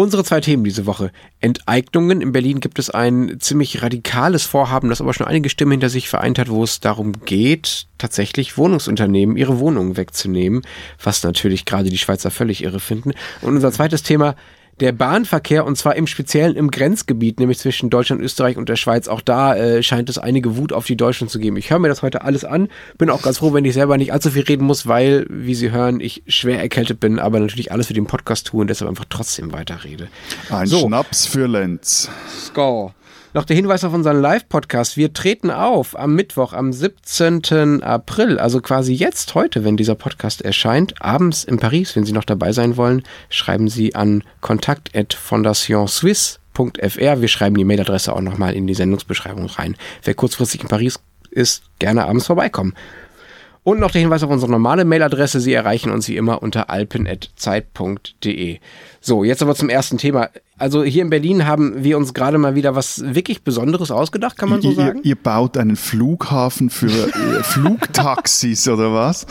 Unsere zwei Themen diese Woche. Enteignungen. In Berlin gibt es ein ziemlich radikales Vorhaben, das aber schon einige Stimmen hinter sich vereint hat, wo es darum geht, tatsächlich Wohnungsunternehmen ihre Wohnungen wegzunehmen, was natürlich gerade die Schweizer völlig irre finden. Und unser zweites Thema, der Bahnverkehr und zwar im Speziellen im Grenzgebiet, nämlich zwischen Deutschland, Österreich und der Schweiz. Auch da äh, scheint es einige Wut auf die Deutschen zu geben. Ich höre mir das heute alles an, bin auch ganz froh, wenn ich selber nicht allzu viel reden muss, weil, wie Sie hören, ich schwer erkältet bin, aber natürlich alles für den Podcast tue und deshalb einfach trotzdem weiterrede. Ein so. Schnaps für Lenz. Skull. Noch der Hinweis auf unseren Live-Podcast. Wir treten auf am Mittwoch, am 17. April, also quasi jetzt, heute, wenn dieser Podcast erscheint, abends in Paris. Wenn Sie noch dabei sein wollen, schreiben Sie an kontakt.fondationswiss.fr. Wir schreiben die Mailadresse auch nochmal in die Sendungsbeschreibung rein. Wer kurzfristig in Paris ist, gerne abends vorbeikommen. Und noch der Hinweis auf unsere normale Mailadresse. Sie erreichen uns wie immer unter alpen.zeit.de. So, jetzt aber zum ersten Thema. Also hier in Berlin haben wir uns gerade mal wieder was wirklich Besonderes ausgedacht, kann man so sagen? Ihr, ihr baut einen Flughafen für äh, Flugtaxis oder was?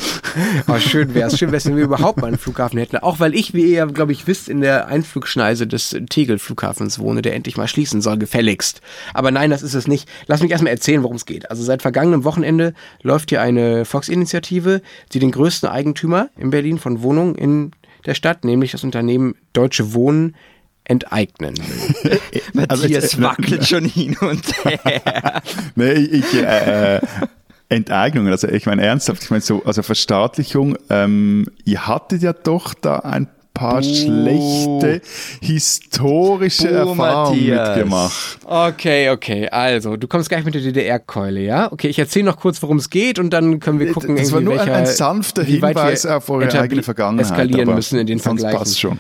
Oh, schön wäre es. Schön wäre es, wenn wir überhaupt mal einen Flughafen hätten. Auch weil ich, wie ihr, glaube ich, wisst, in der Einflugschneise des Tegel-Flughafens wohne, der endlich mal schließen soll, gefälligst. Aber nein, das ist es nicht. Lass mich erstmal erzählen, worum es geht. Also seit vergangenem Wochenende läuft hier eine Volksinitiative, die den größten Eigentümer in Berlin von Wohnungen in der Stadt, nämlich das Unternehmen Deutsche Wohnen, enteignen. Matthias also, wackelt schon hin und her. nee, ich, äh, Enteignung, also ich meine ernsthaft, ich meine so, also Verstaatlichung, ähm, ihr hattet ja doch da ein paar Buh. schlechte historische Buh, Erfahrungen Matthias. mitgemacht. Okay, okay, also du kommst gleich mit der DDR-Keule, ja? Okay, ich erzähle noch kurz, worum es geht und dann können wir gucken, das war nur welcher, ein, ein sanfter Hinweis auf eure eigene Vergangenheit. Eskalieren müssen in den sonst Vergleichen. passt schon.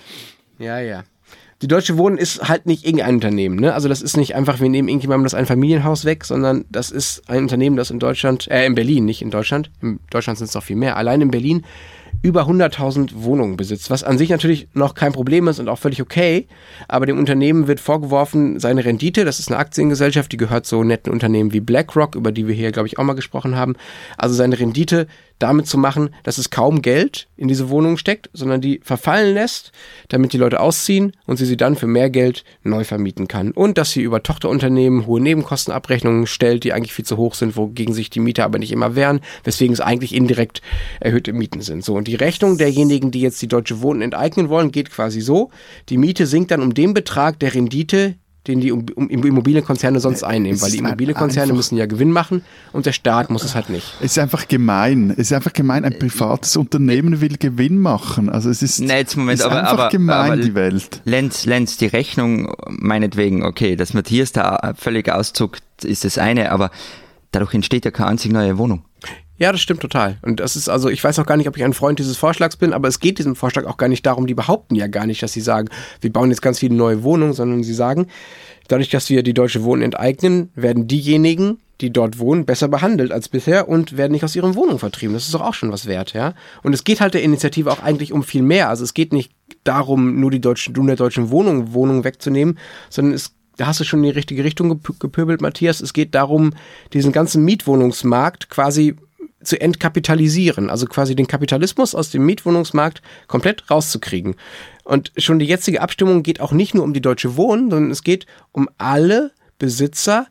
Ja, ja. Die Deutsche Wohnen ist halt nicht irgendein Unternehmen. Ne? Also das ist nicht einfach, wir nehmen irgendjemandem das ein Familienhaus weg, sondern das ist ein Unternehmen, das in Deutschland, äh, in Berlin, nicht in Deutschland. In Deutschland sind es noch viel mehr. Allein in Berlin über 100.000 Wohnungen besitzt, was an sich natürlich noch kein Problem ist und auch völlig okay. Aber dem Unternehmen wird vorgeworfen, seine Rendite, das ist eine Aktiengesellschaft, die gehört so netten Unternehmen wie BlackRock, über die wir hier, glaube ich, auch mal gesprochen haben. Also seine Rendite damit zu machen, dass es kaum Geld in diese Wohnungen steckt, sondern die verfallen lässt, damit die Leute ausziehen und sie sie dann für mehr Geld neu vermieten kann. Und dass sie über Tochterunternehmen hohe Nebenkostenabrechnungen stellt, die eigentlich viel zu hoch sind, wogegen sich die Mieter aber nicht immer wehren, weswegen es eigentlich indirekt erhöhte Mieten sind. So, und die Rechnung derjenigen, die jetzt die Deutsche Wohnen enteignen wollen, geht quasi so. Die Miete sinkt dann um den Betrag der Rendite, den die Immobilienkonzerne sonst einnehmen, weil die Immobilienkonzerne müssen ja Gewinn machen und der Staat muss es halt nicht. Es ist einfach gemein. Es ist einfach gemein. Ein privates Unternehmen will Gewinn machen. Also es ist, nee, jetzt Moment, ist aber, einfach aber, gemein, aber, die Welt. Lenz, Lenz, die Rechnung meinetwegen, okay, dass Matthias da völlig auszuckt, ist das eine, aber dadurch entsteht ja keine einzige neue Wohnung. Ja, das stimmt total. Und das ist also, ich weiß auch gar nicht, ob ich ein Freund dieses Vorschlags bin, aber es geht diesem Vorschlag auch gar nicht darum, die behaupten ja gar nicht, dass sie sagen, wir bauen jetzt ganz viele neue Wohnungen, sondern sie sagen, dadurch, dass wir die Deutsche Wohnen enteignen, werden diejenigen, die dort wohnen, besser behandelt als bisher und werden nicht aus ihren Wohnungen vertrieben. Das ist doch auch schon was wert, ja. Und es geht halt der Initiative auch eigentlich um viel mehr. Also es geht nicht darum, nur die deutschen, nur der deutschen Wohnung, Wohnungen wegzunehmen, sondern es da hast du schon in die richtige Richtung gepöbelt, Matthias. Es geht darum, diesen ganzen Mietwohnungsmarkt quasi zu entkapitalisieren, also quasi den Kapitalismus aus dem Mietwohnungsmarkt komplett rauszukriegen. Und schon die jetzige Abstimmung geht auch nicht nur um die Deutsche Wohnen, sondern es geht um alle Besitzer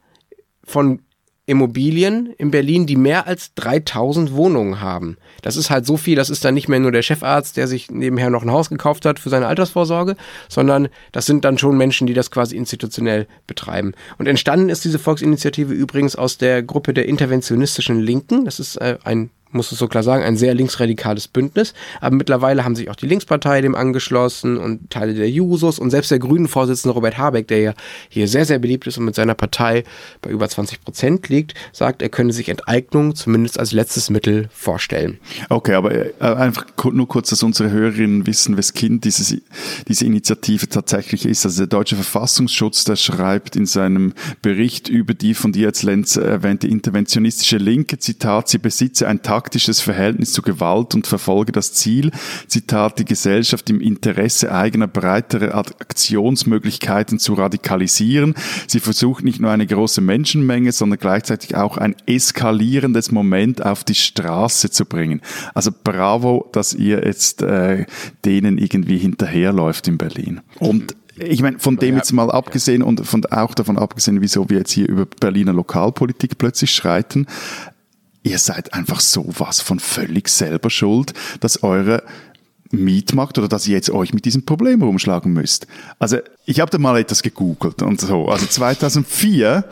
von Immobilien in Berlin, die mehr als 3000 Wohnungen haben. Das ist halt so viel, das ist dann nicht mehr nur der Chefarzt, der sich nebenher noch ein Haus gekauft hat für seine Altersvorsorge, sondern das sind dann schon Menschen, die das quasi institutionell betreiben. Und entstanden ist diese Volksinitiative übrigens aus der Gruppe der interventionistischen Linken. Das ist äh, ein muss es so klar sagen, ein sehr linksradikales Bündnis. Aber mittlerweile haben sich auch die Linkspartei dem angeschlossen und Teile der Jusos und selbst der Grünen-Vorsitzende Robert Habeck, der ja hier sehr, sehr beliebt ist und mit seiner Partei bei über 20 Prozent liegt, sagt, er könne sich Enteignung zumindest als letztes Mittel vorstellen. Okay, aber äh, einfach nur kurz, dass unsere Hörerinnen wissen, wes Kind dieses, diese Initiative tatsächlich ist. Also der Deutsche Verfassungsschutz, der schreibt in seinem Bericht über die von dir jetzt Lenz erwähnte interventionistische Linke, Zitat, sie besitze ein Teil taktisches Verhältnis zu Gewalt und verfolge das Ziel, Zitat, die Gesellschaft im Interesse eigener breiterer Aktionsmöglichkeiten zu radikalisieren. Sie versucht nicht nur eine große Menschenmenge, sondern gleichzeitig auch ein eskalierendes Moment auf die Straße zu bringen. Also bravo, dass ihr jetzt äh, denen irgendwie hinterherläuft in Berlin. Und ich meine, von dem jetzt mal abgesehen und von, auch davon abgesehen, wieso wir jetzt hier über Berliner Lokalpolitik plötzlich schreiten, ihr seid einfach sowas von völlig selber schuld, dass eure Mietmarkt oder dass ihr jetzt euch mit diesem Problem rumschlagen müsst. Also ich habe da mal etwas gegoogelt und so. Also 2004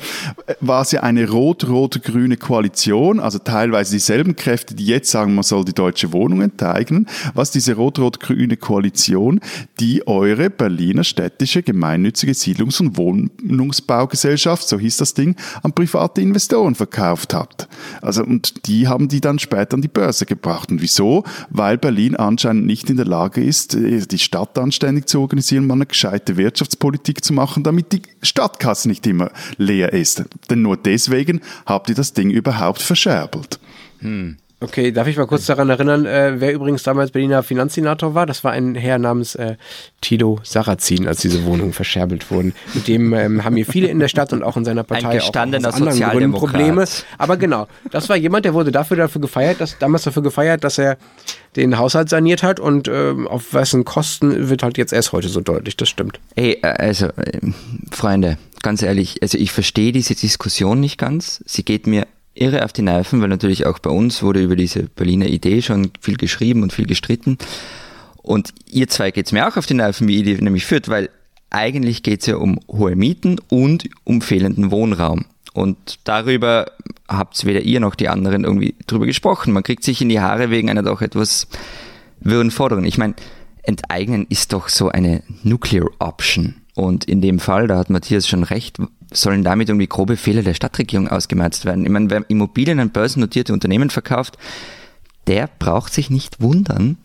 war es ja eine rot-rot-grüne Koalition, also teilweise dieselben Kräfte, die jetzt sagen, man soll die deutsche Wohnung enteignen. Was diese rot-rot-grüne Koalition, die eure Berliner städtische gemeinnützige Siedlungs- und Wohnungsbaugesellschaft, so hieß das Ding, an private Investoren verkauft hat. Also und die haben die dann später an die Börse gebracht. Und wieso? Weil Berlin anscheinend nicht in der Lage ist, die Stadt anständig zu organisieren, man eine gescheite Wirtschaft Wirtschaftspolitik zu machen, damit die Stadtkasse nicht immer leer ist. Denn nur deswegen habt ihr das Ding überhaupt verscherbelt. Hm. Okay, darf ich mal kurz daran erinnern, äh, wer übrigens damals Berliner Finanzsenator war? Das war ein Herr namens äh, Tito Sarrazin, als diese Wohnungen verscherbelt wurden. Mit dem ähm, haben hier viele in der Stadt und auch in seiner Partei auch aus anderen Gründen Probleme. Aber genau, das war jemand, der wurde dafür dafür gefeiert, dass damals dafür gefeiert, dass er den Haushalt saniert hat und ähm, auf wessen Kosten wird halt jetzt erst heute so deutlich. Das stimmt. Ey, äh, also äh, Freunde, ganz ehrlich, also ich verstehe diese Diskussion nicht ganz. Sie geht mir irre auf die Nerven, weil natürlich auch bei uns wurde über diese Berliner Idee schon viel geschrieben und viel gestritten. Und ihr zwei geht's mir auch auf die Nerven, wie ihr die nämlich führt, weil eigentlich geht's ja um hohe Mieten und um fehlenden Wohnraum. Und darüber habt weder ihr noch die anderen irgendwie drüber gesprochen. Man kriegt sich in die Haare wegen einer doch etwas wirren Forderung. Ich meine, enteignen ist doch so eine Nuclear Option. Und in dem Fall, da hat Matthias schon recht, sollen damit irgendwie grobe Fehler der Stadtregierung ausgemerzt werden. Ich meine, wer Immobilien an börsennotierte Unternehmen verkauft, der braucht sich nicht wundern,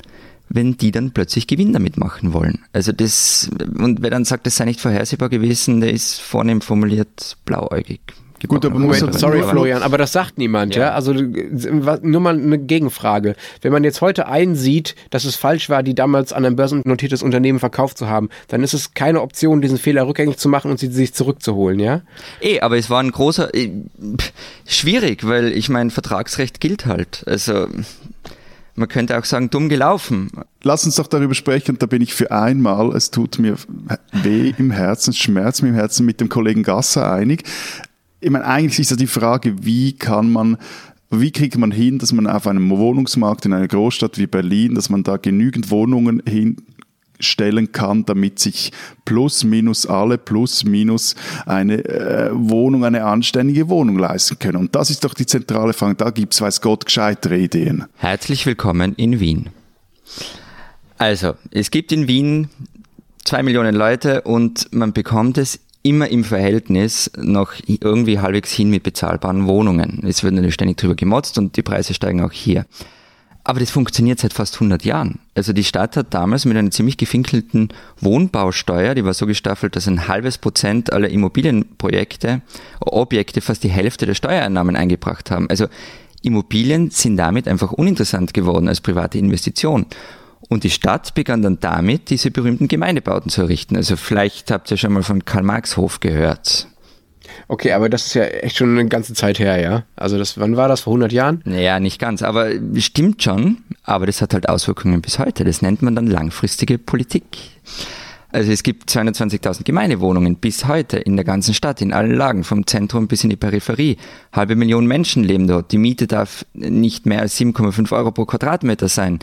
wenn die dann plötzlich Gewinn damit machen wollen. Also das, und wer dann sagt, das sei nicht vorhersehbar gewesen, der ist vornehm formuliert blauäugig. Gut, aber Moment, sorry Florian, aber das sagt niemand, ja. ja? Also nur mal eine Gegenfrage. Wenn man jetzt heute einsieht, dass es falsch war, die damals an ein börsennotiertes Unternehmen verkauft zu haben, dann ist es keine Option, diesen Fehler rückgängig zu machen und sie sich zurückzuholen, ja? Eh, aber es war ein großer, äh, schwierig, weil ich mein Vertragsrecht gilt halt. Also man könnte auch sagen, dumm gelaufen. Lass uns doch darüber sprechen, da bin ich für einmal, es tut mir weh im Herzen, es schmerzt mir im Herzen, mit dem Kollegen Gasser einig ich meine, eigentlich ist ja die Frage, wie kann man wie kriegt man hin, dass man auf einem Wohnungsmarkt in einer Großstadt wie Berlin, dass man da genügend Wohnungen hinstellen kann, damit sich plus minus alle plus minus eine äh, Wohnung, eine anständige Wohnung leisten können. Und das ist doch die zentrale Frage. Da gibt es, weiß Gott, gescheitere Ideen. Herzlich willkommen in Wien. Also, es gibt in Wien zwei Millionen Leute und man bekommt es immer im Verhältnis noch irgendwie halbwegs hin mit bezahlbaren Wohnungen. Es wird natürlich ständig drüber gemotzt und die Preise steigen auch hier. Aber das funktioniert seit fast 100 Jahren. Also die Stadt hat damals mit einer ziemlich gefinkelten Wohnbausteuer, die war so gestaffelt, dass ein halbes Prozent aller Immobilienprojekte, Objekte fast die Hälfte der Steuereinnahmen eingebracht haben. Also Immobilien sind damit einfach uninteressant geworden als private Investition. Und die Stadt begann dann damit, diese berühmten Gemeindebauten zu errichten. Also vielleicht habt ihr schon mal von Karl-Marx-Hof gehört. Okay, aber das ist ja echt schon eine ganze Zeit her, ja? Also das, wann war das? Vor 100 Jahren? Naja, nicht ganz, aber stimmt schon. Aber das hat halt Auswirkungen bis heute. Das nennt man dann langfristige Politik. Also es gibt 220.000 Gemeindewohnungen bis heute in der ganzen Stadt, in allen Lagen, vom Zentrum bis in die Peripherie. Halbe Million Menschen leben dort. Die Miete darf nicht mehr als 7,5 Euro pro Quadratmeter sein.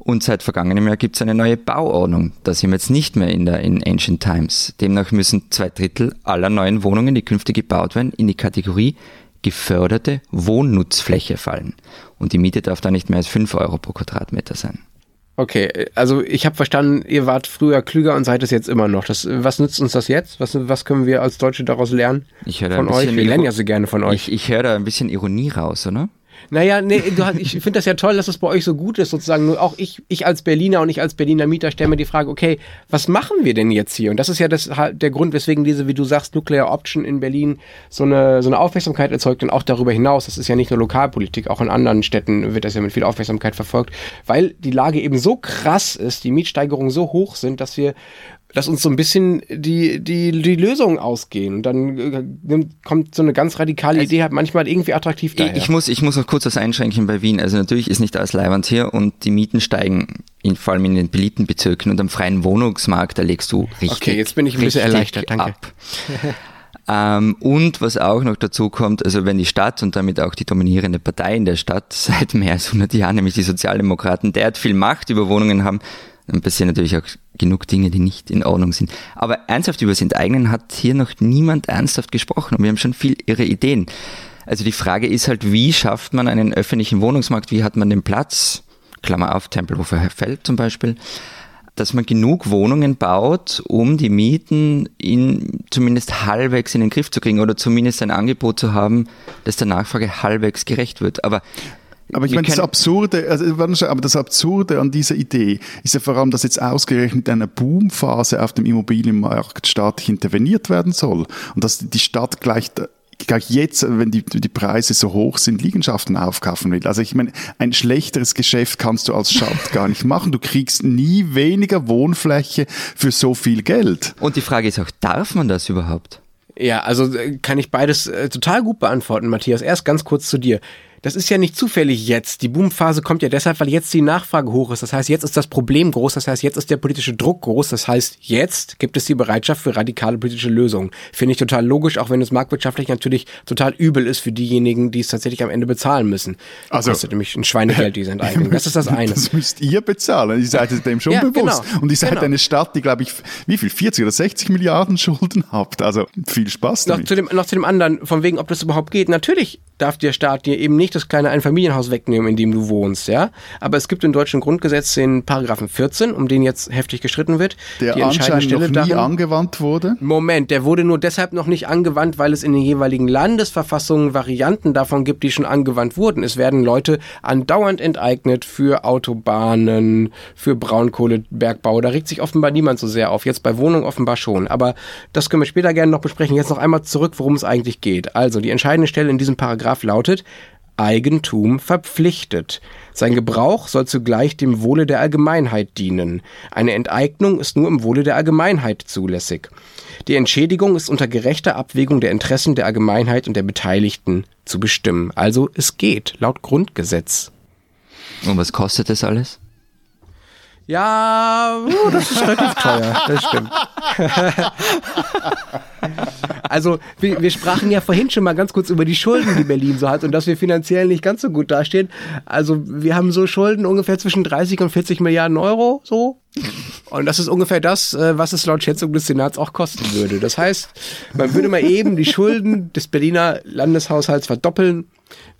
Und seit vergangenem Jahr gibt es eine neue Bauordnung. Da sind wir jetzt nicht mehr in der in Ancient Times. Demnach müssen zwei Drittel aller neuen Wohnungen, die künftig gebaut werden, in die Kategorie geförderte Wohnnutzfläche fallen. Und die Miete darf da nicht mehr als 5 Euro pro Quadratmeter sein. Okay, also ich habe verstanden, ihr wart früher klüger und seid es jetzt immer noch. Das, was nützt uns das jetzt? Was, was können wir als Deutsche daraus lernen ich da von euch? Wir lernen ja so gerne von euch. Ich, ich höre da ein bisschen Ironie raus, oder? Naja, nee, du, hast- ich finde das ja toll, dass es bei euch so gut ist, sozusagen. Nur auch ich, ich als Berliner und ich als Berliner Mieter stelle mir die Frage, okay, was machen wir denn jetzt hier? Und das ist ja das, halt der Grund, weswegen diese, wie du sagst, Nuclear Option in Berlin so eine, so eine Aufmerksamkeit erzeugt und auch darüber hinaus. Das ist ja nicht nur Lokalpolitik, auch in anderen Städten wird das ja mit viel Aufmerksamkeit verfolgt, weil die Lage eben so krass ist, die Mietsteigerungen so hoch sind, dass wir dass uns so ein bisschen die, die, die Lösungen ausgehen. Und dann äh, kommt so eine ganz radikale Idee halt manchmal irgendwie attraktiv daher. Ich, muss, ich muss noch kurz was einschränken bei Wien. Also natürlich ist nicht alles Leihwand hier und die Mieten steigen, in, vor allem in den beliebten Bezirken und am freien Wohnungsmarkt, da legst du richtig Okay, jetzt bin ich ein bisschen erleichtert, danke. Ab. ähm, und was auch noch dazu kommt, also wenn die Stadt und damit auch die dominierende Partei in der Stadt seit mehr als 100 Jahren, nämlich die Sozialdemokraten, derart viel Macht über Wohnungen haben, dann passieren natürlich auch genug Dinge, die nicht in Ordnung sind. Aber ernsthaft über das Enteignen hat hier noch niemand ernsthaft gesprochen und wir haben schon viel ihre Ideen. Also die Frage ist halt, wie schafft man einen öffentlichen Wohnungsmarkt, wie hat man den Platz, Klammer auf, Tempelhofer Feld zum Beispiel, dass man genug Wohnungen baut, um die Mieten in zumindest halbwegs in den Griff zu kriegen oder zumindest ein Angebot zu haben, das der Nachfrage halbwegs gerecht wird. Aber Aber ich meine, das Absurde, also, aber das Absurde an dieser Idee ist ja vor allem, dass jetzt ausgerechnet in einer Boomphase auf dem Immobilienmarkt staatlich interveniert werden soll und dass die Stadt gleich gleich jetzt, wenn die, die Preise so hoch sind, Liegenschaften aufkaufen will. Also ich meine, ein schlechteres Geschäft kannst du als Stadt gar nicht machen. Du kriegst nie weniger Wohnfläche für so viel Geld. Und die Frage ist auch, darf man das überhaupt? Ja, also äh, kann ich beides äh, total gut beantworten, Matthias. Erst ganz kurz zu dir. Das ist ja nicht zufällig jetzt. Die Boomphase kommt ja deshalb, weil jetzt die Nachfrage hoch ist. Das heißt, jetzt ist das Problem groß. Das heißt, jetzt ist der politische Druck groß. Das heißt, jetzt gibt es die Bereitschaft für radikale politische Lösungen. Finde ich total logisch, auch wenn es marktwirtschaftlich natürlich total übel ist für diejenigen, die es tatsächlich am Ende bezahlen müssen. Also- Also, kostet nämlich ein Schweinegeld, diese Enteignung. Das ist das eine. Das müsst ihr bezahlen. Ihr seid es dem schon Ja, bewusst. genau. Und ihr seid Genau. eine Stadt, die, glaube ich, wie viel? 40 oder 60 Milliarden Schulden habt. Also viel Spaß noch damit. zu, dem, noch zu dem anderen, von wegen, ob das überhaupt geht. Natürlich darf der Staat dir eben nicht das kleine Einfamilienhaus wegnehmen, in dem du wohnst, ja. Aber es gibt im deutschen Grundgesetz den Paragraphen 14, um den jetzt heftig gestritten wird. der die entscheidende anscheinend noch Stelle nie darin, angewandt wurde. Moment, der wurde nur deshalb noch nicht angewandt, weil es in den jeweiligen Landesverfassungen Varianten davon gibt, die schon angewandt wurden. Es werden Leute andauernd enteignet für Autobahnen, für Braunkohlebergbau. Da regt sich offenbar niemand so sehr auf. Jetzt bei Wohnungen offenbar schon. Aber das können wir später gerne noch besprechen. Jetzt noch einmal zurück, worum es eigentlich geht. Also, die entscheidende Stelle in diesem Paragraph lautet, Eigentum verpflichtet. Sein Gebrauch soll zugleich dem Wohle der Allgemeinheit dienen. Eine Enteignung ist nur im Wohle der Allgemeinheit zulässig. Die Entschädigung ist unter gerechter Abwägung der Interessen der Allgemeinheit und der Beteiligten zu bestimmen. Also es geht, laut Grundgesetz. Und was kostet das alles? Ja, uh, das ist relativ teuer, das stimmt. also, wir, wir sprachen ja vorhin schon mal ganz kurz über die Schulden, die Berlin so hat und dass wir finanziell nicht ganz so gut dastehen. Also, wir haben so Schulden ungefähr zwischen 30 und 40 Milliarden Euro, so. Und das ist ungefähr das, äh, was es laut Schätzung des Senats auch kosten würde. Das heißt, man würde mal eben die Schulden des Berliner Landeshaushalts verdoppeln,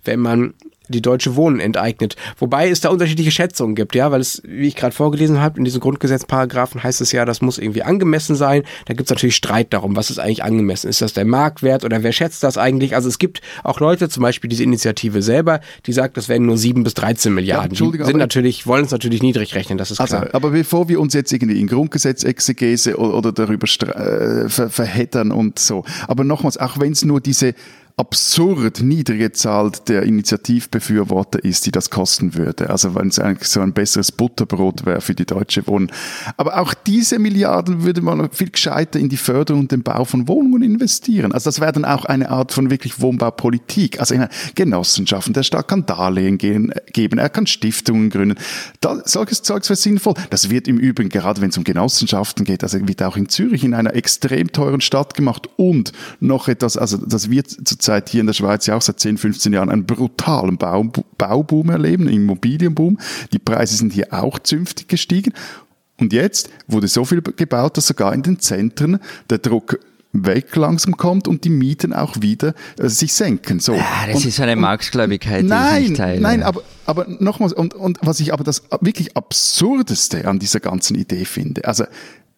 wenn man die Deutsche Wohnen enteignet. Wobei es da unterschiedliche Schätzungen gibt, ja, weil es, wie ich gerade vorgelesen habe, in diesen Grundgesetzparagraphen heißt es ja, das muss irgendwie angemessen sein. Da gibt es natürlich Streit darum, was ist eigentlich angemessen? Ist das der Marktwert oder wer schätzt das eigentlich? Also es gibt auch Leute, zum Beispiel diese Initiative selber, die sagt, das werden nur 7 bis 13 Milliarden. die Entschuldigung, sind natürlich, wollen es natürlich niedrig rechnen, das ist Also, klar. aber bevor wir uns jetzt irgendwie in Grundgesetzexegese oder, oder darüber äh, ver verheddern und so, aber nochmals, auch wenn es nur diese absurd niedrige Zahl der Initiativbefürworter ist, die das kosten würde. Also wenn es eigentlich so ein besseres Butterbrot wäre für die Deutsche Wohnen. Aber auch diese Milliarden würde man viel gescheiter in die Förderung und den Bau von Wohnungen investieren. Also das wäre dann auch eine Art von wirklich Wohnbaupolitik. Also in einer Genossenschaften, der Staat kann Darlehen gehen, geben, er kann Stiftungen gründen. Da, solches Zeugs wäre sinnvoll. Das wird im Übrigen, gerade wenn es um Genossenschaften geht, also wird auch in Zürich in einer extrem teuren Stadt gemacht und noch etwas, also das wird zurzeit hier in der Schweiz ja auch seit 10, 15 Jahren einen brutalen Bau, Bauboom erleben, Immobilienboom. Die Preise sind hier auch zünftig gestiegen. Und jetzt wurde so viel gebaut, dass sogar in den Zentren der Druck weg langsam kommt und die Mieten auch wieder äh, sich senken. So. Ja, das und, ist eine Marktgläubigkeit, die ich Nein, nicht teile. nein, aber, aber nochmals, und, und was ich aber das wirklich Absurdeste an dieser ganzen Idee finde, also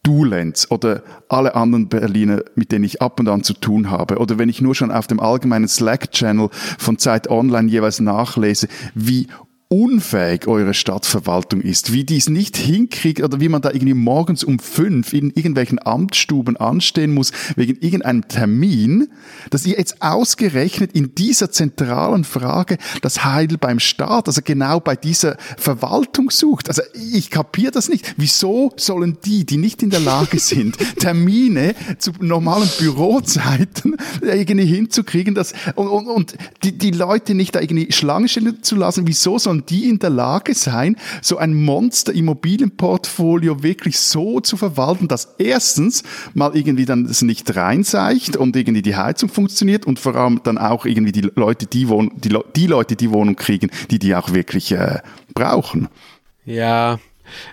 du Lenz oder alle anderen Berliner, mit denen ich ab und an zu tun habe, oder wenn ich nur schon auf dem allgemeinen Slack-Channel von Zeit Online jeweils nachlese, wie unfähig eure Stadtverwaltung ist, wie die es nicht hinkriegt oder wie man da irgendwie morgens um fünf in irgendwelchen Amtsstuben anstehen muss wegen irgendeinem Termin, dass ihr jetzt ausgerechnet in dieser zentralen Frage das Heil beim Staat, also genau bei dieser Verwaltung sucht. Also ich kapiere das nicht. Wieso sollen die, die nicht in der Lage sind, Termine zu normalen Bürozeiten irgendwie hinzukriegen, dass, und, und, und die, die Leute nicht da irgendwie Schlange stellen zu lassen, wieso die in der Lage sein, so ein Monster-Immobilienportfolio wirklich so zu verwalten, dass erstens mal irgendwie dann es nicht reinseicht und irgendwie die Heizung funktioniert und vor allem dann auch irgendwie die Leute, die, wohnen, die, die Leute, die Wohnung kriegen, die die auch wirklich äh, brauchen. Ja,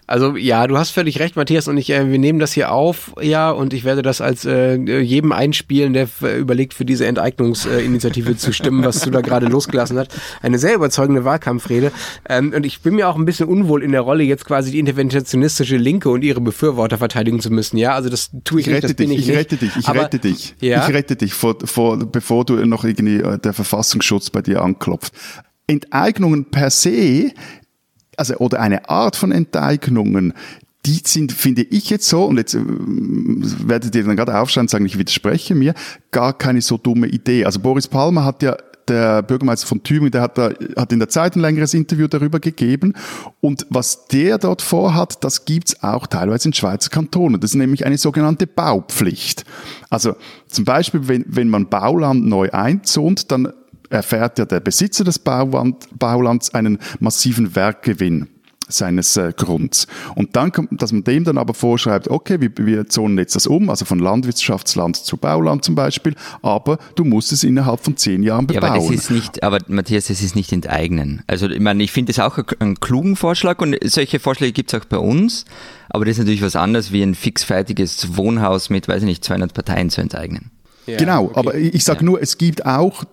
also ja, du hast völlig recht, Matthias, und ich, äh, wir nehmen das hier auf, ja, und ich werde das als äh, jedem einspielen, der überlegt, für diese Enteignungsinitiative zu stimmen, was du da gerade losgelassen hast. Eine sehr überzeugende Wahlkampfrede. Ähm, und ich bin mir auch ein bisschen unwohl in der Rolle, jetzt quasi die interventionistische Linke und ihre Befürworter verteidigen zu müssen. Ja, also das tue ich, ich nicht, das dich, bin ich, ich nicht. rette dich, ich Aber, rette dich. Ja? Ich rette dich, vor, vor, bevor du noch irgendwie äh, der Verfassungsschutz bei dir anklopft. Enteignungen per se also oder eine Art von Enteignungen, die sind, finde ich jetzt so, und jetzt äh, werdet ihr dann gerade aufschauen und sagen, ich widerspreche mir, gar keine so dumme Idee. Also Boris Palmer hat ja der Bürgermeister von Tübingen, der hat, da, hat in der Zeit ein längeres Interview darüber gegeben. Und was der dort vorhat, das gibt's auch teilweise in Schweizer Kantonen. Das ist nämlich eine sogenannte Baupflicht. Also zum Beispiel, wenn, wenn man Bauland neu einzont, dann erfährt ja der Besitzer des Bauland, Baulands einen massiven Werkgewinn seines äh, Grunds. Und dann, kommt, dass man dem dann aber vorschreibt, okay, wir, wir zonen jetzt das um, also von Landwirtschaftsland zu Bauland zum Beispiel, aber du musst es innerhalb von zehn Jahren bebauen. Ja, aber das ist nicht, aber Matthias, das ist nicht enteignen. Also ich meine, ich finde das auch einen klugen Vorschlag und solche Vorschläge gibt es auch bei uns, aber das ist natürlich was anderes, wie ein fixfertiges Wohnhaus mit, weiß ich nicht, 200 Parteien zu enteignen. Ja, genau, okay. aber ich sage ja. nur, es gibt auch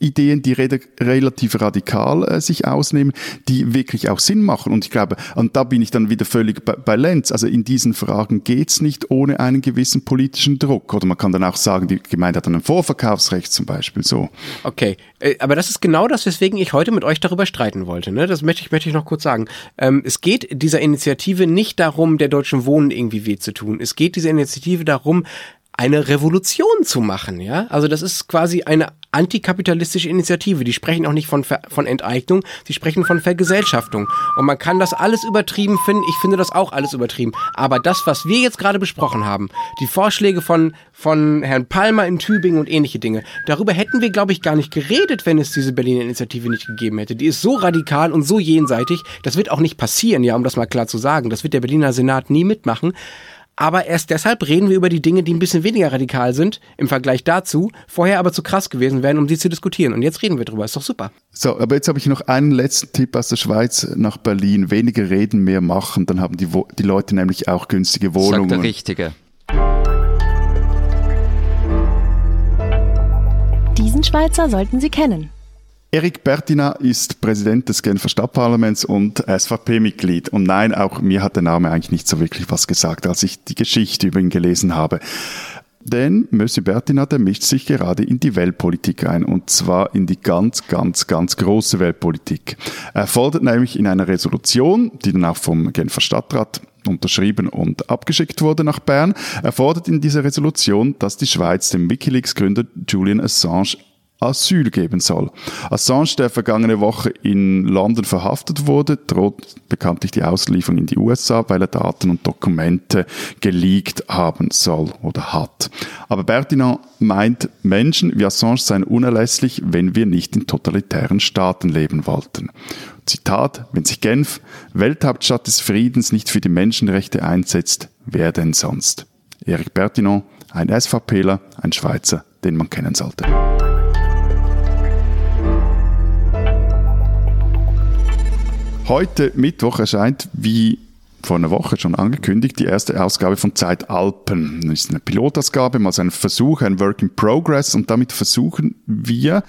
Ideen, die re relativ radikal äh, sich ausnehmen, die wirklich auch Sinn machen. Und ich glaube, und da bin ich dann wieder völlig bei, bei Lenz. Also in diesen Fragen geht's nicht ohne einen gewissen politischen Druck. Oder man kann dann auch sagen, die Gemeinde hat dann ein Vorverkaufsrecht zum Beispiel so. Okay, äh, aber das ist genau das, weswegen ich heute mit euch darüber streiten wollte. Ne? Das möchte ich, möchte ich noch kurz sagen. Ähm, es geht dieser Initiative nicht darum, der deutschen Wohnen irgendwie weh zu tun. Es geht dieser Initiative darum, eine Revolution zu machen, ja? Also das ist quasi eine antikapitalistische Initiative. Die sprechen auch nicht von, Ver von Enteignung, sie sprechen von Vergesellschaftung. Und man kann das alles übertrieben finden. Ich finde das auch alles übertrieben. Aber das, was wir jetzt gerade besprochen haben, die Vorschläge von, von Herrn Palmer in Tübingen und ähnliche Dinge, darüber hätten wir, glaube ich, gar nicht geredet, wenn es diese Berliner Initiative nicht gegeben hätte. Die ist so radikal und so jenseitig. Das wird auch nicht passieren, ja, um das mal klar zu sagen. Das wird der Berliner Senat nie mitmachen. Aber erst deshalb reden wir über die Dinge, die ein bisschen weniger radikal sind im Vergleich dazu, vorher aber zu krass gewesen wären, um sie zu diskutieren. Und jetzt reden wir drüber. Ist doch super. So, aber jetzt habe ich noch einen letzten Tipp aus der Schweiz nach Berlin. Weniger reden, mehr machen. Dann haben die, die Leute nämlich auch günstige Wohnungen. Sagt der Richtige. Diesen Schweizer sollten Sie kennen. Erik Bertina ist Präsident des Genfer Stadtparlaments und SVP-Mitglied. Und nein, auch mir hat der Name eigentlich nicht so wirklich was gesagt, als ich die Geschichte über ihn gelesen habe. Denn Monsieur Bertina, der mischt sich gerade in die Weltpolitik ein. Und zwar in die ganz, ganz, ganz große Weltpolitik. Er fordert nämlich in einer Resolution, die dann auch vom Genfer Stadtrat unterschrieben und abgeschickt wurde nach Bern. Er fordert in dieser Resolution, dass die Schweiz dem WikiLeaks-Gründer Julian Assange Asyl geben soll. Assange, der vergangene Woche in London verhaftet wurde, droht bekanntlich die Auslieferung in die USA, weil er Daten und Dokumente geleakt haben soll oder hat. Aber Bertinand meint, Menschen wie Assange seien unerlässlich, wenn wir nicht in totalitären Staaten leben wollten. Zitat, wenn sich Genf, Welthauptstadt des Friedens, nicht für die Menschenrechte einsetzt, wer denn sonst? Erik Bertinand, ein SVPler, ein Schweizer, den man kennen sollte. Heute Mittwoch erscheint, wie vor einer Woche schon angekündigt, die erste Ausgabe von Zeit Alpen. Das ist eine Pilotausgabe, mal ein Versuch, ein Work in Progress und damit versuchen wir,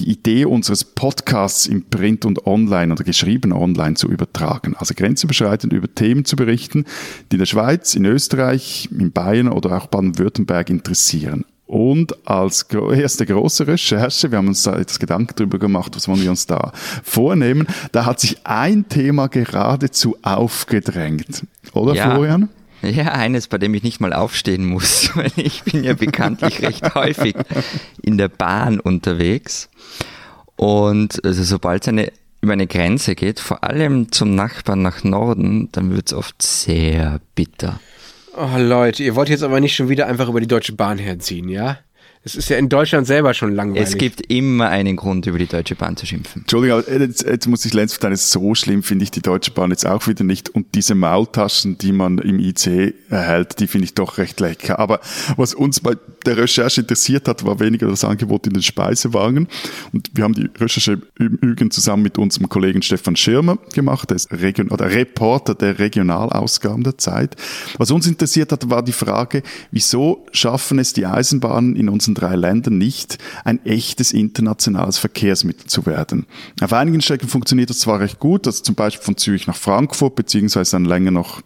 die Idee unseres Podcasts im Print und online oder geschrieben online zu übertragen. Also grenzüberschreitend über Themen zu berichten, die in der Schweiz, in Österreich, in Bayern oder auch Baden-Württemberg interessieren. Und als erste große Recherche, wir haben uns da etwas Gedanken darüber gemacht, was wollen wir uns da vornehmen, da hat sich ein Thema geradezu aufgedrängt. Oder Ja. Florian? Ja, eines, bei dem ich nicht mal aufstehen muss, weil ich bin ja bekanntlich recht häufig in der Bahn unterwegs. Und also sobald es eine, über eine Grenze geht, vor allem zum Nachbarn nach Norden, dann wird es oft sehr bitter. Oh Leute, ihr wollt jetzt aber nicht schon wieder einfach über die Deutsche Bahn herziehen, ja? Es ist ja in Deutschland selber schon langweilig. Es gibt immer einen Grund, über die Deutsche Bahn zu schimpfen. Entschuldigung, aber jetzt, jetzt muss ich Lenz verteilen, so schlimm finde ich die Deutsche Bahn jetzt auch wieder nicht. Und diese Maultaschen, die man im IC erhält, die finde ich doch recht lecker. Aber was uns bei der Recherche interessiert hat, war weniger das Angebot in den Speisewagen. Und wir haben die Recherche im Übrigen zusammen mit unserem Kollegen Stefan Schirmer gemacht, der ist Region oder Reporter der Regionalausgaben der Zeit. Was uns interessiert hat, war die Frage, wieso schaffen es die Eisenbahnen in unseren drei Ländern nicht, ein echtes internationales Verkehrsmittel zu werden. Auf einigen Strecken funktioniert das zwar recht gut, also zum Beispiel von Zürich nach Frankfurt, beziehungsweise dann länger noch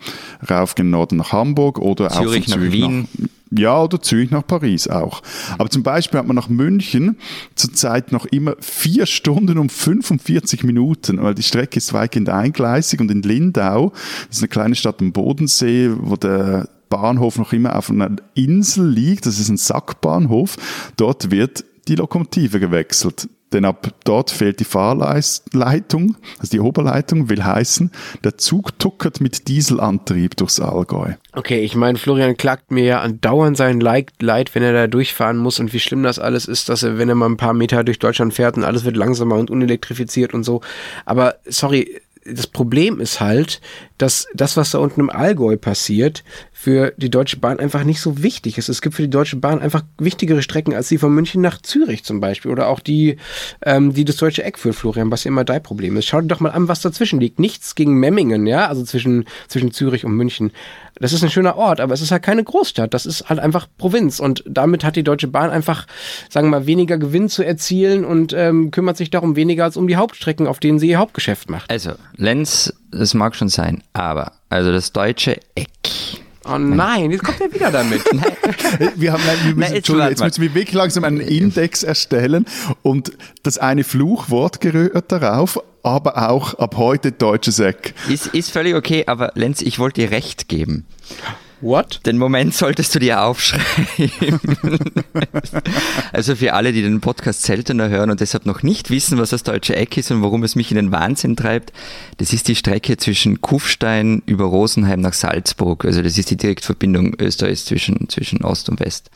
rauf gen Norden nach Hamburg oder auch Zürich von nach Zürich Wien. Nach, ja, oder Zürich nach Paris auch. Aber zum Beispiel hat man nach München zurzeit noch immer vier Stunden und 45 Minuten, weil die Strecke ist weitgehend eingleisig und in Lindau, das ist eine kleine Stadt am Bodensee, wo der Bahnhof noch immer auf einer Insel liegt, das ist ein Sackbahnhof, dort wird die Lokomotive gewechselt. Denn ab dort fehlt die Fahrleitung, also die Oberleitung, will heißen, der Zug tuckert mit Dieselantrieb durchs Allgäu. Okay, ich meine, Florian klagt mir ja andauernd sein Leid, Leid, wenn er da durchfahren muss und wie schlimm das alles ist, dass er, wenn er mal ein paar Meter durch Deutschland fährt und alles wird langsamer und unelektrifiziert und so. Aber sorry, das Problem ist halt, dass das, was da unten im Allgäu passiert, für die Deutsche Bahn einfach nicht so wichtig ist. Es gibt für die Deutsche Bahn einfach wichtigere Strecken als die von München nach Zürich zum Beispiel oder auch die, ähm, die das Deutsche Eck führt, Florian, was ja immer dein Problem ist. Schau dir doch mal an, was dazwischen liegt. Nichts gegen Memmingen, ja, also zwischen, zwischen Zürich und München. Das ist ein schöner Ort, aber es ist halt keine Großstadt. Das ist halt einfach Provinz. Und damit hat die Deutsche Bahn einfach, sagen wir mal, weniger Gewinn zu erzielen und ähm, kümmert sich darum weniger als um die Hauptstrecken, auf denen sie ihr Hauptgeschäft macht. Also, Lenz, das mag schon sein, aber, also das deutsche Eck. Oh nein, jetzt kommt er wieder damit. Wir haben nein, wir müssen, Nein, jetzt jetzt müssen wir wirklich langsam einen Index erstellen und das eine Fluchwort gerührt darauf, aber auch ab heute deutsches Eck. Ist, ist völlig okay, aber Lenz, ich wollte dir recht geben. What? Den Moment solltest du dir aufschreiben. also für alle, die den Podcast seltener hören und deshalb noch nicht wissen, was das deutsche Eck ist und warum es mich in den Wahnsinn treibt, das ist die Strecke zwischen Kufstein über Rosenheim nach Salzburg. Also das ist die Direktverbindung Österreichs zwischen, zwischen Ost und West.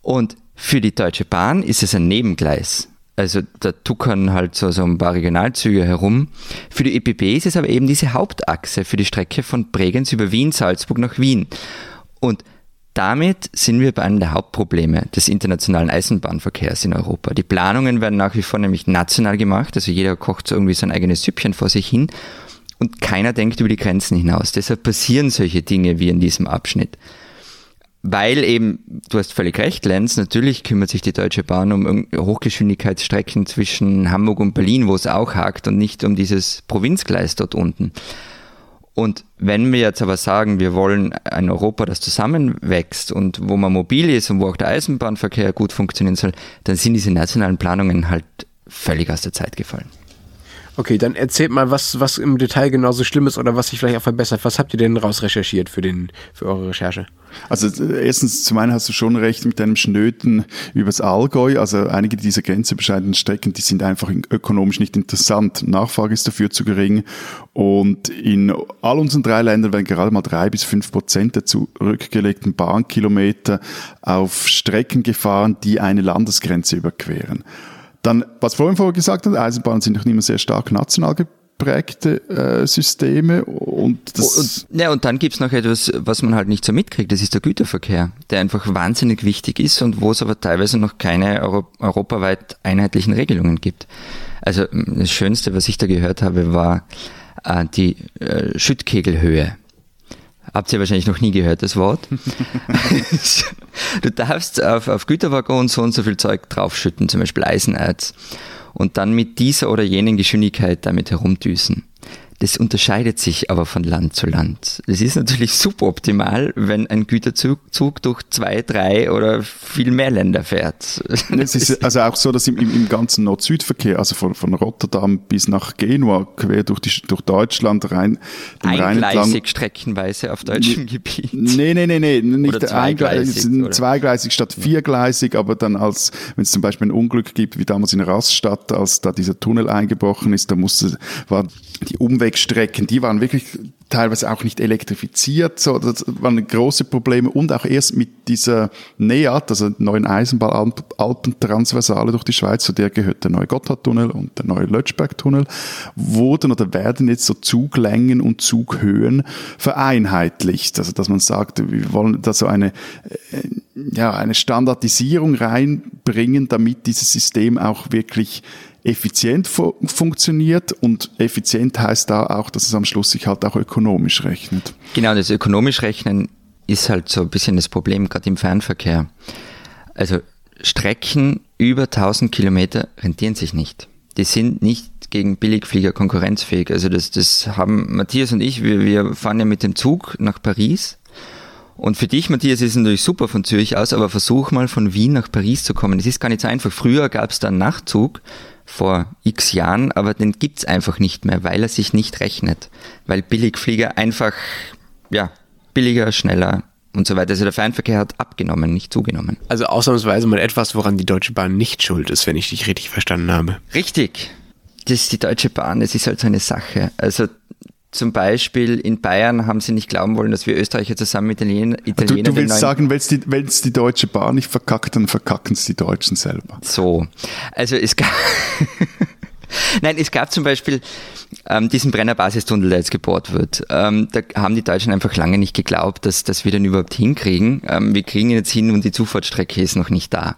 Und für die Deutsche Bahn ist es ein Nebengleis. Also da tuckern halt so, so ein paar Regionalzüge herum. Für die ÖPB ist es aber eben diese Hauptachse für die Strecke von Bregenz über Wien, Salzburg nach Wien. Und damit sind wir bei einem der Hauptprobleme des internationalen Eisenbahnverkehrs in Europa. Die Planungen werden nach wie vor nämlich national gemacht, also jeder kocht so irgendwie sein eigenes Süppchen vor sich hin und keiner denkt über die Grenzen hinaus. Deshalb passieren solche Dinge wie in diesem Abschnitt. Weil eben, du hast völlig recht, Lenz, natürlich kümmert sich die Deutsche Bahn um Hochgeschwindigkeitsstrecken zwischen Hamburg und Berlin, wo es auch hakt und nicht um dieses Provinzgleis dort unten. Und wenn wir jetzt aber sagen, wir wollen ein Europa, das zusammenwächst und wo man mobil ist und wo auch der Eisenbahnverkehr gut funktionieren soll, dann sind diese nationalen Planungen halt völlig aus der Zeit gefallen. Okay, dann erzählt mal, was, was im Detail genauso schlimm ist oder was sich vielleicht auch verbessert. Was habt ihr denn rausrecherchiert für, den, für eure Recherche? Also äh, erstens, zum einen hast du schon recht mit deinem Schnöten übers Allgäu. Also einige dieser grenzüberschreitenden Strecken, die sind einfach ökonomisch nicht interessant. Nachfrage ist dafür zu gering. Und in all unseren drei Ländern werden gerade mal drei bis fünf Prozent der zurückgelegten Bahnkilometer auf Strecken gefahren, die eine Landesgrenze überqueren. Dann, was vorhin vorher gesagt hat, Eisenbahnen sind noch immer sehr stark national geprägte äh, Systeme und das Und, ja, und dann gibt's noch etwas, was man halt nicht so mitkriegt, das ist der Güterverkehr, der einfach wahnsinnig wichtig ist und wo es aber teilweise noch keine Euro europaweit einheitlichen Regelungen gibt. Also das Schönste, was ich da gehört habe, war äh, die äh, Schüttkegelhöhe. Habt ihr wahrscheinlich noch nie gehört, das Wort. du darfst auf, auf Güterwaggon so und so viel Zeug draufschütten, zum Beispiel Eisenerz, und dann mit dieser oder jenen Geschwindigkeit damit herumdüsen. Das unterscheidet sich aber von Land zu Land. Es ist natürlich suboptimal, wenn ein Güterzug durch zwei, drei oder viel mehr Länder fährt. Es ist also auch so, dass im, im ganzen Nord-Süd-Verkehr, also von, von Rotterdam bis nach Genua, quer durch, die, durch Deutschland rein, Eingleisig Rhein streckenweise auf deutschem Gebiet. Nee, nee, nee, nee, nicht oder zweigleisig, eingleisig, zweigleisig statt viergleisig, aber dann als, wenn es zum Beispiel ein Unglück gibt, wie damals in Rastatt, als da dieser Tunnel eingebrochen ist, da musste, war die Umwegstrecken, die waren wirklich teilweise auch nicht elektrifiziert, so, das waren große Probleme und auch erst mit dieser NEAT, also neuen Eisenbahn-Alpentransversale durch die Schweiz, zu der gehört der neue Gotthardtunnel und der neue Lötschbergtunnel, wurden oder werden jetzt so Zuglängen und Zughöhen vereinheitlicht, also dass man sagt, wir wollen da so eine, äh, ja, eine Standardisierung reinbringen, damit dieses System auch wirklich effizient fu funktioniert und effizient heißt da auch, dass es am Schluss sich halt auch ökonomisch rechnet. Genau, das ökonomisch rechnen ist halt so ein bisschen das Problem, gerade im Fernverkehr. Also Strecken über 1000 Kilometer rentieren sich nicht. Die sind nicht gegen Billigflieger konkurrenzfähig. Also das, das haben Matthias und ich, wir, wir fahren ja mit dem Zug nach Paris. Und für dich, Matthias, ist es natürlich super von Zürich aus, aber versuch mal von Wien nach Paris zu kommen. Es ist gar nicht so einfach. Früher gab es da einen Nachtzug, vor x Jahren, aber den gibt's einfach nicht mehr, weil er sich nicht rechnet. Weil Billigflieger einfach, ja, billiger, schneller und so weiter. Also der Fernverkehr hat abgenommen, nicht zugenommen. Also ausnahmsweise mal etwas, woran die Deutsche Bahn nicht schuld ist, wenn ich dich richtig verstanden habe. Richtig. Das ist die Deutsche Bahn, das ist halt so eine Sache. Also zum Beispiel in Bayern haben sie nicht glauben wollen, dass wir Österreicher zusammen mit den Italienern. Du, du willst sagen, wenn es die, die Deutsche Bahn nicht verkackt, dann verkacken es die Deutschen selber. So. Also es gab. Nein, es gab zum Beispiel ähm, diesen Brennerbasistunnel, der jetzt gebohrt wird. Ähm, da haben die Deutschen einfach lange nicht geglaubt, dass, dass wir den überhaupt hinkriegen. Ähm, wir kriegen ihn jetzt hin und die Zufahrtsstrecke ist noch nicht da.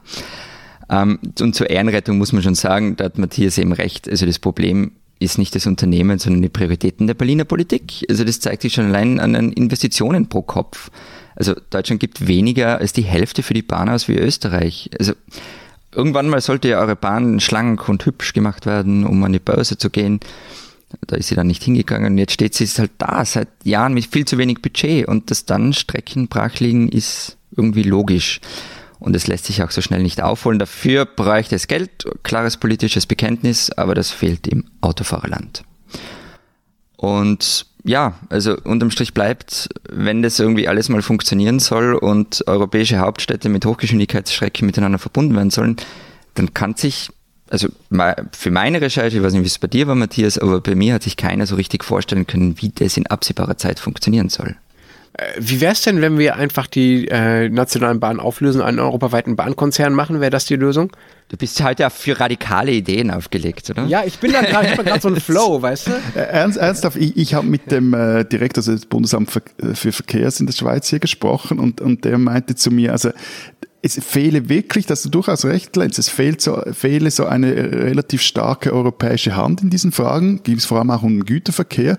Ähm, und zur Ehrenrettung muss man schon sagen, da hat Matthias eben recht. Also das Problem ist nicht das Unternehmen, sondern die Prioritäten der Berliner Politik. Also das zeigt sich schon allein an den Investitionen pro Kopf. Also Deutschland gibt weniger als die Hälfte für die Bahn aus wie Österreich. Also irgendwann mal sollte ja eure Bahn schlank und hübsch gemacht werden, um an die Börse zu gehen. Da ist sie dann nicht hingegangen und jetzt steht sie halt da seit Jahren mit viel zu wenig Budget und dass dann Strecken brach liegen ist irgendwie logisch. Und es lässt sich auch so schnell nicht aufholen. Dafür bräuchte es Geld, klares politisches Bekenntnis, aber das fehlt im Autofahrerland. Und ja, also unterm Strich bleibt, wenn das irgendwie alles mal funktionieren soll und europäische Hauptstädte mit Hochgeschwindigkeitsstrecken miteinander verbunden werden sollen, dann kann sich, also für meine Recherche, ich weiß nicht, wie es bei dir war, Matthias, aber bei mir hat sich keiner so richtig vorstellen können, wie das in absehbarer Zeit funktionieren soll. Äh, wie wäre es denn, wenn wir einfach die äh, nationalen Bahnen auflösen, einen europaweiten Bahnkonzern machen? Wäre das die Lösung? Du bist heute ja für radikale Ideen aufgelegt, oder? Ja, ich bin da gerade, so ein Flow, weißt du? Äh, ernst, ernsthaft, ich, ich habe mit dem äh, Direktor des Bundesamts für, äh, für Verkehrs in der Schweiz hier gesprochen und, und der meinte zu mir, also es fehle wirklich, dass du durchaus recht, Lenz, es fehlt so, fehle so eine relativ starke europäische Hand in diesen Fragen, ging es vor allem auch um den Güterverkehr.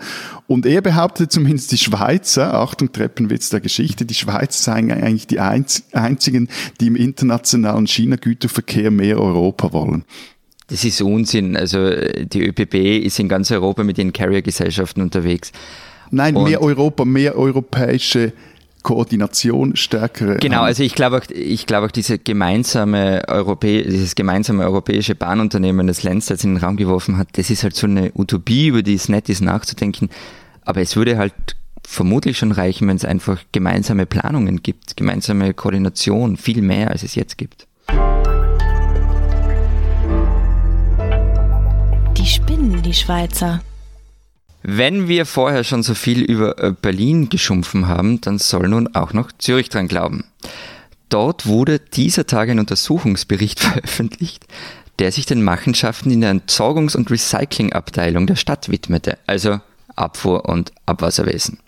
Und er behauptete zumindest die Schweizer, Achtung, Treppenwitz der Geschichte, die Schweizer seien eigentlich die einzigen, die im internationalen China-Güterverkehr mehr Europa wollen. Das ist Unsinn. Also die ÖPB ist in ganz Europa mit den Carrier-Gesellschaften unterwegs. Nein, Und mehr Europa, mehr europäische Koordination stärkere. Genau, also ich glaube auch, ich glaube auch diese gemeinsame Europä dieses gemeinsame europäische Bahnunternehmen, das Lenz jetzt in den Raum geworfen hat, das ist halt so eine Utopie, über die es nett ist nachzudenken. Aber es würde halt vermutlich schon reichen, wenn es einfach gemeinsame Planungen gibt, gemeinsame Koordination, viel mehr als es jetzt gibt. Die spinnen, die Schweizer. Wenn wir vorher schon so viel über äh, Berlin geschumpfen haben, dann soll nun auch noch Zürich dran glauben. Dort wurde dieser Tage ein Untersuchungsbericht veröffentlicht, der sich den Machenschaften in der Entsorgungs- und Recyclingabteilung der Stadt widmete, also Abfuhr- und Abwasserwesen.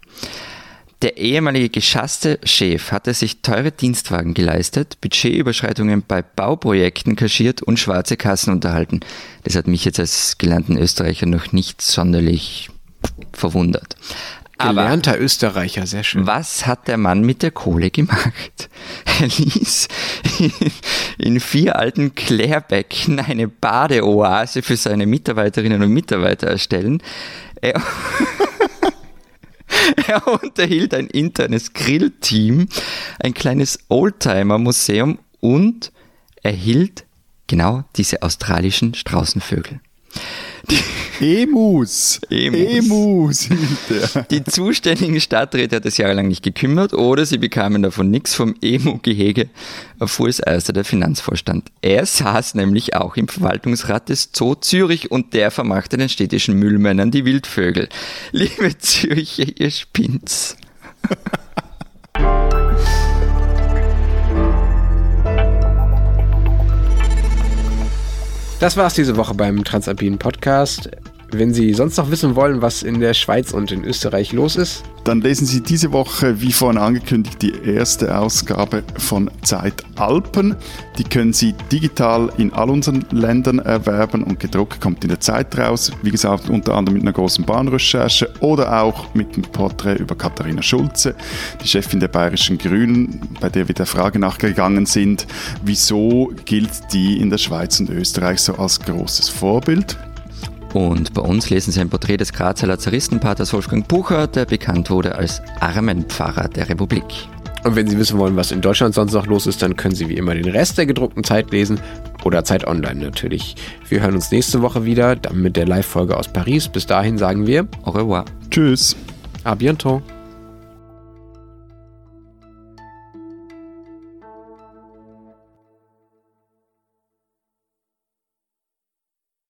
Der ehemalige geschasste Chef hatte sich teure Dienstwagen geleistet, Budgetüberschreitungen bei Bauprojekten kaschiert und schwarze Kassen unterhalten. Das hat mich jetzt als gelernten Österreicher noch nicht sonderlich verwundert. Aber Gelernter Österreicher, sehr schön. was hat der Mann mit der Kohle gemacht? Er ließ in, in vier alten Klärbecken eine Badeoase für seine Mitarbeiterinnen und Mitarbeiter erstellen. Er, er unterhielt ein internes Grillteam, ein kleines Oldtimer-Museum und erhielt genau diese australischen Straußenvögel. Emus. Emus. Emus. Die zuständigen Stadträte hat es jahrelang nicht gekümmert oder sie bekamen davon nichts vom Emu-Gehege, erfuhr es erst der Finanzvorstand. Er saß nämlich auch im Verwaltungsrat des Zoo Zürich und der vermachte den städtischen Müllmännern die Wildvögel. Liebe Züricher, ihr spinnt's. Das war's diese Woche beim Transalpinen Podcast. Wenn Sie sonst noch wissen wollen, was in der Schweiz und in Österreich los ist, Dann lesen Sie diese Woche, wie vorhin angekündigt, die erste Ausgabe von Zeit Alpen. Die können Sie digital in all unseren Ländern erwerben und gedruckt kommt in der Zeit raus. Wie gesagt, unter anderem mit einer großen Bahnrecherche oder auch mit einem Porträt über Katharina Schulze, die Chefin der Bayerischen Grünen, bei der wir der Frage nachgegangen sind, wieso gilt die in der Schweiz und Österreich so als großes Vorbild. Und bei uns lesen Sie ein Porträt des Grazer Lazaristenpaters Wolfgang Bucher, der bekannt wurde als Armenpfarrer der Republik. Und wenn Sie wissen wollen, was in Deutschland sonst noch los ist, dann können Sie wie immer den Rest der gedruckten Zeit lesen oder Zeit Online natürlich. Wir hören uns nächste Woche wieder, dann mit der Live-Folge aus Paris. Bis dahin sagen wir Au revoir. Tschüss. à bientôt.